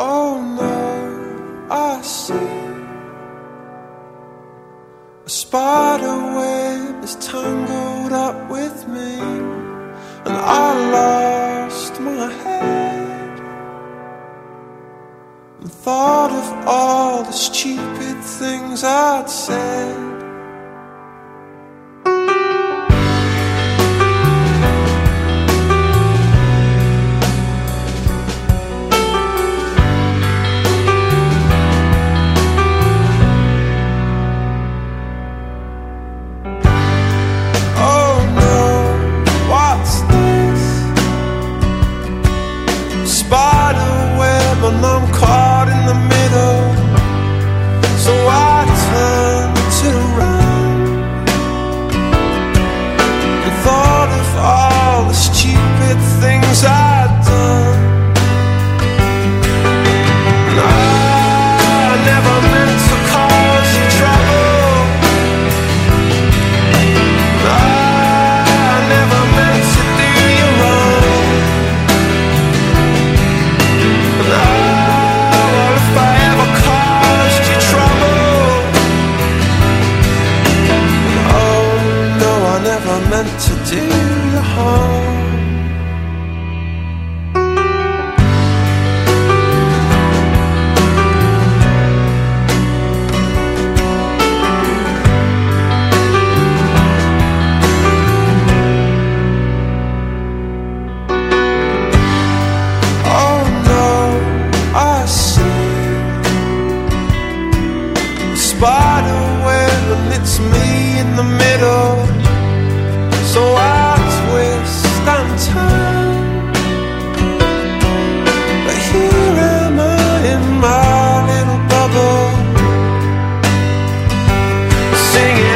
Oh, I see a spider web is tangled up with me, and I lost my head and thought of all the stupid things I'd said. Never meant to do harm. Oh no, I see a spider web it's singing.